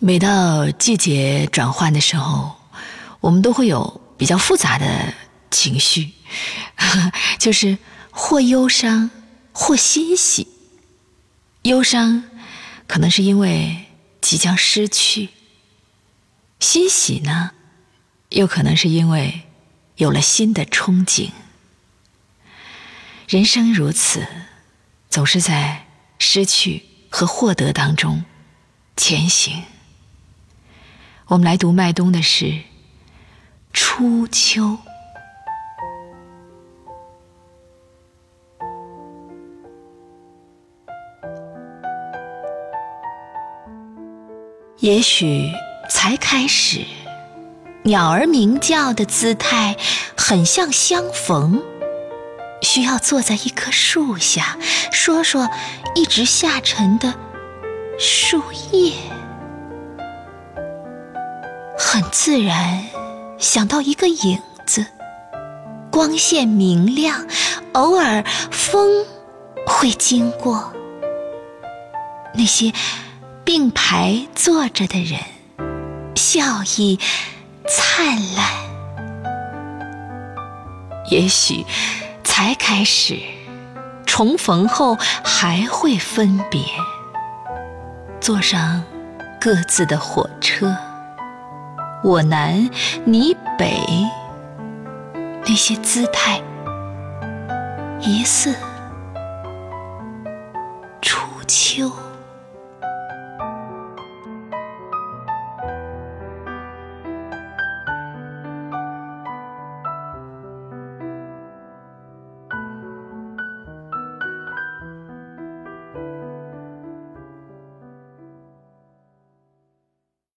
每到季节转换的时候，我们都会有比较复杂的情绪，就是或忧伤，或欣喜。忧伤可能是因为即将失去，欣喜呢，又可能是因为有了新的憧憬。人生如此，总是在失去和获得当中前行。我们来读麦冬的诗《初秋》。也许才开始，鸟儿鸣叫的姿态很像相逢。需要坐在一棵树下，说说一直下沉的树叶，很自然想到一个影子，光线明亮，偶尔风会经过，那些并排坐着的人，笑意灿烂，也许。才开始，重逢后还会分别，坐上各自的火车。我南，你北，那些姿态疑似初秋。